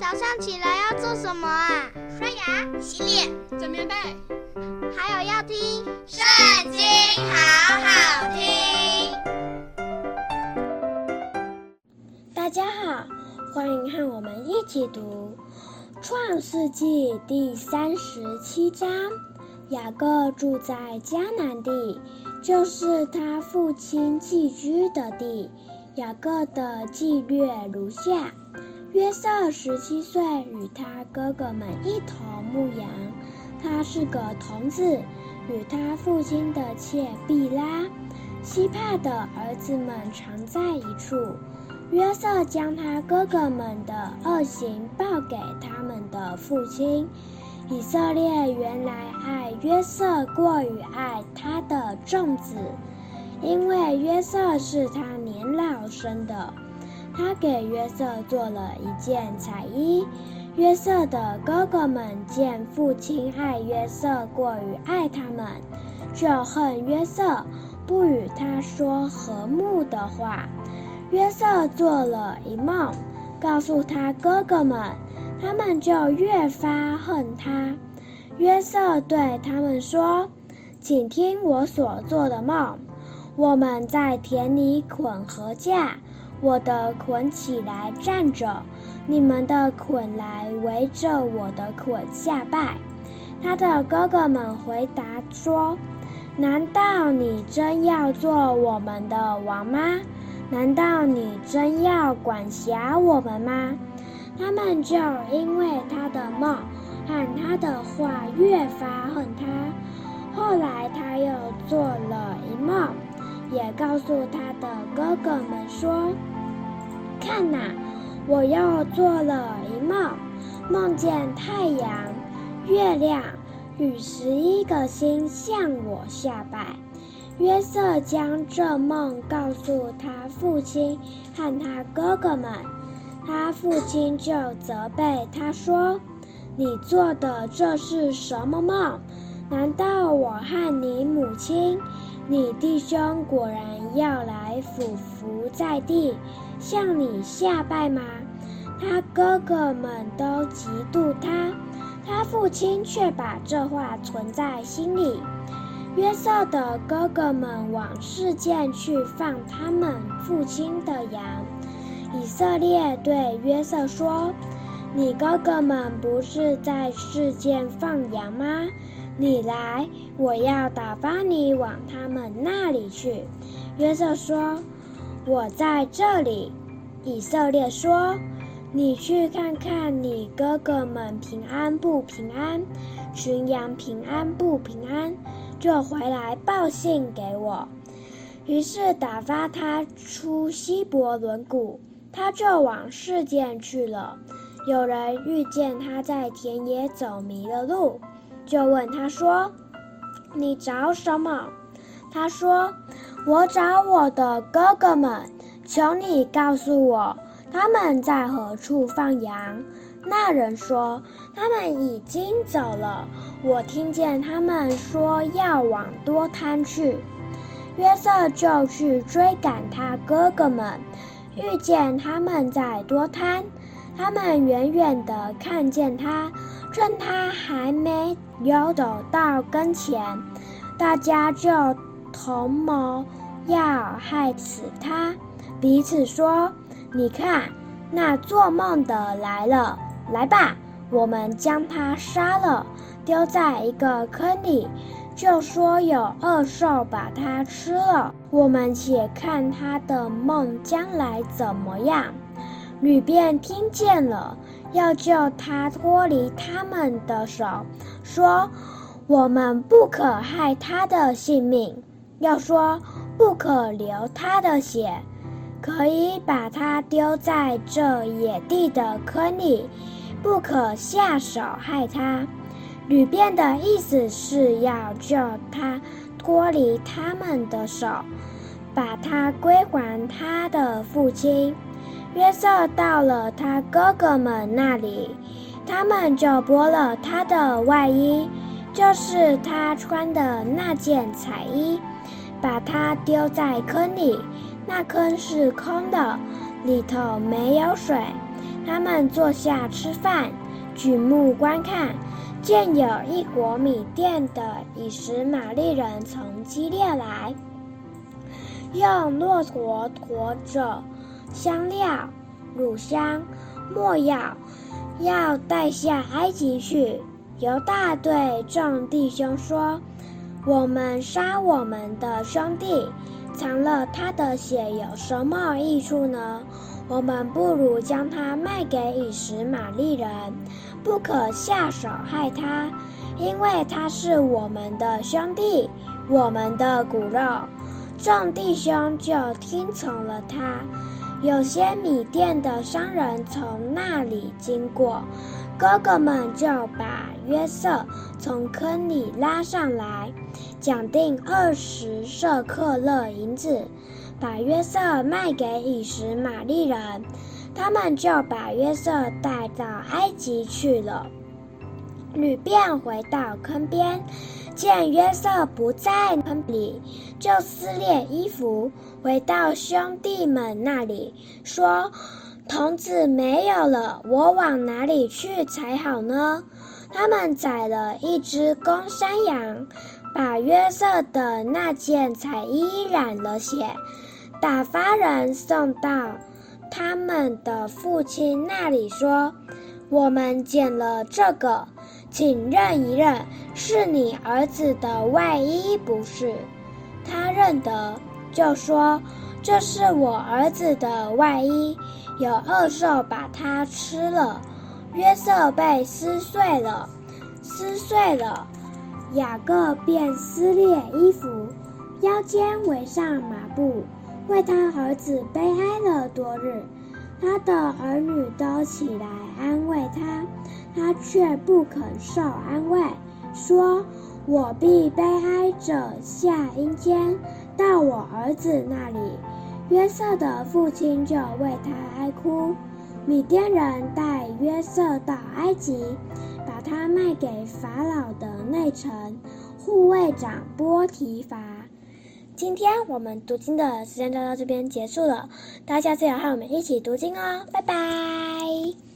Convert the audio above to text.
早上起来要做什么啊？刷牙、洗脸、整棉被，还有要听《圣经》，好好听。大家好，欢迎和我们一起读《创世纪》第三十七章。雅各住在迦南地，就是他父亲寄居的地。雅各的记略如下：约瑟十七岁，与他哥哥们一同牧羊。他是个童子，与他父亲的妾毕拉、西帕的儿子们常在一处。约瑟将他哥哥们的恶行报给他们的父亲。以色列原来爱约瑟过于爱他的众子，因为约瑟是他年老生的。他给约瑟做了一件彩衣。约瑟的哥哥们见父亲爱约瑟过于爱他们，就恨约瑟，不与他说和睦的话。约瑟做了一梦，告诉他哥哥们。他们就越发恨他。约瑟对他们说：“请听我所做的梦。我们在田里捆禾稼，我的捆起来站着，你们的捆来围着我的捆下拜。”他的哥哥们回答说：“难道你真要做我们的王吗？难道你真要管辖我们吗？”他们就因为他的梦和他的话越发恨他。后来他又做，告诉他的哥哥们说：“看呐，我又做了一梦，梦见太阳、月亮与十一个星向我下拜。”约瑟将这梦告诉他父亲和他哥哥们。他父亲就责备他说：“你做的这是什么梦？难道我和你母亲、你弟兄果然要来俯伏在地，向你下拜吗？”他哥哥们都嫉妒他，他父亲却把这话存在心里。约瑟的哥哥们往示剑去放他们父亲的羊。以色列对约瑟说：“你哥哥们不是在世间放羊吗？你来，我要打发你往他们那里去。”约瑟说：“我在这里。”以色列说：“你去看看你哥哥们平安不平安，群羊平安不平安，就回来报信给我。”于是打发他出希伯伦谷。他就往世间去了。有人遇见他在田野走迷了路，就问他说：“你找什么？”他说：“我找我的哥哥们，求你告诉我，他们在何处放羊。”那人说：“他们已经走了。我听见他们说要往多滩去。”约瑟就去追赶他哥哥们。遇见他们在多滩，他们远远地看见他，趁他还没有走到跟前，大家就同谋要害死他，彼此说：“你看，那做梦的来了，来吧，我们将他杀了，丢在一个坑里。”就说有恶兽把他吃了，我们且看他的梦将来怎么样。吕便听见了，要救他脱离他们的手，说：“我们不可害他的性命，要说不可流他的血，可以把他丢在这野地的坑里，不可下手害他。”吕便的意思是要救他脱离他们的手，把他归还他的父亲。约瑟到了他哥哥们那里，他们就剥了他的外衣，就是他穿的那件彩衣，把他丢在坑里。那坑是空的，里头没有水。他们坐下吃饭，举目观看，见有一国米店的以实玛利人从基列来，用骆驼驮着香料、乳香、没药，要带下埃及去。犹大对众弟兄说：“我们杀我们的兄弟，尝了他的血有什么益处呢？我们不如将他卖给以实玛利人，不可下手害他，因为他是我们的兄弟，我们的骨肉。”众弟兄就听从了他。有些米甸的商人从那里经过。哥哥们就把约瑟从坑里拉上来，讲定二十舍客勒银子，把约瑟卖给以实玛利人。他们就把约瑟带到埃及去了。旅便回到坑边，见约瑟不在坑里，就撕裂衣服，回到兄弟们那里，说。童子没有了，我往哪里去才好呢？他们宰了一只公山羊，把约瑟的那件彩衣染了血，打发人送到他们的父亲那里，说：“我们捡了这个，请认一认，是你儿子的外衣不是？”他认得，就说：“这是我儿子的外衣。”有恶兽把它吃了，约瑟被撕碎了，撕碎了，雅各便撕裂衣服，腰间围上麻布，为他儿子悲哀了多日。他的儿女都起来安慰他，他却不肯受安慰，说：“我必悲哀着下阴间，到我儿子那里。”约瑟的父亲就为他哀哭。米甸人带约瑟到埃及，把他卖给法老的内臣护卫长波提乏。今天我们读经的时间就到这边结束了，大家记得和我们一起读经哦，拜拜。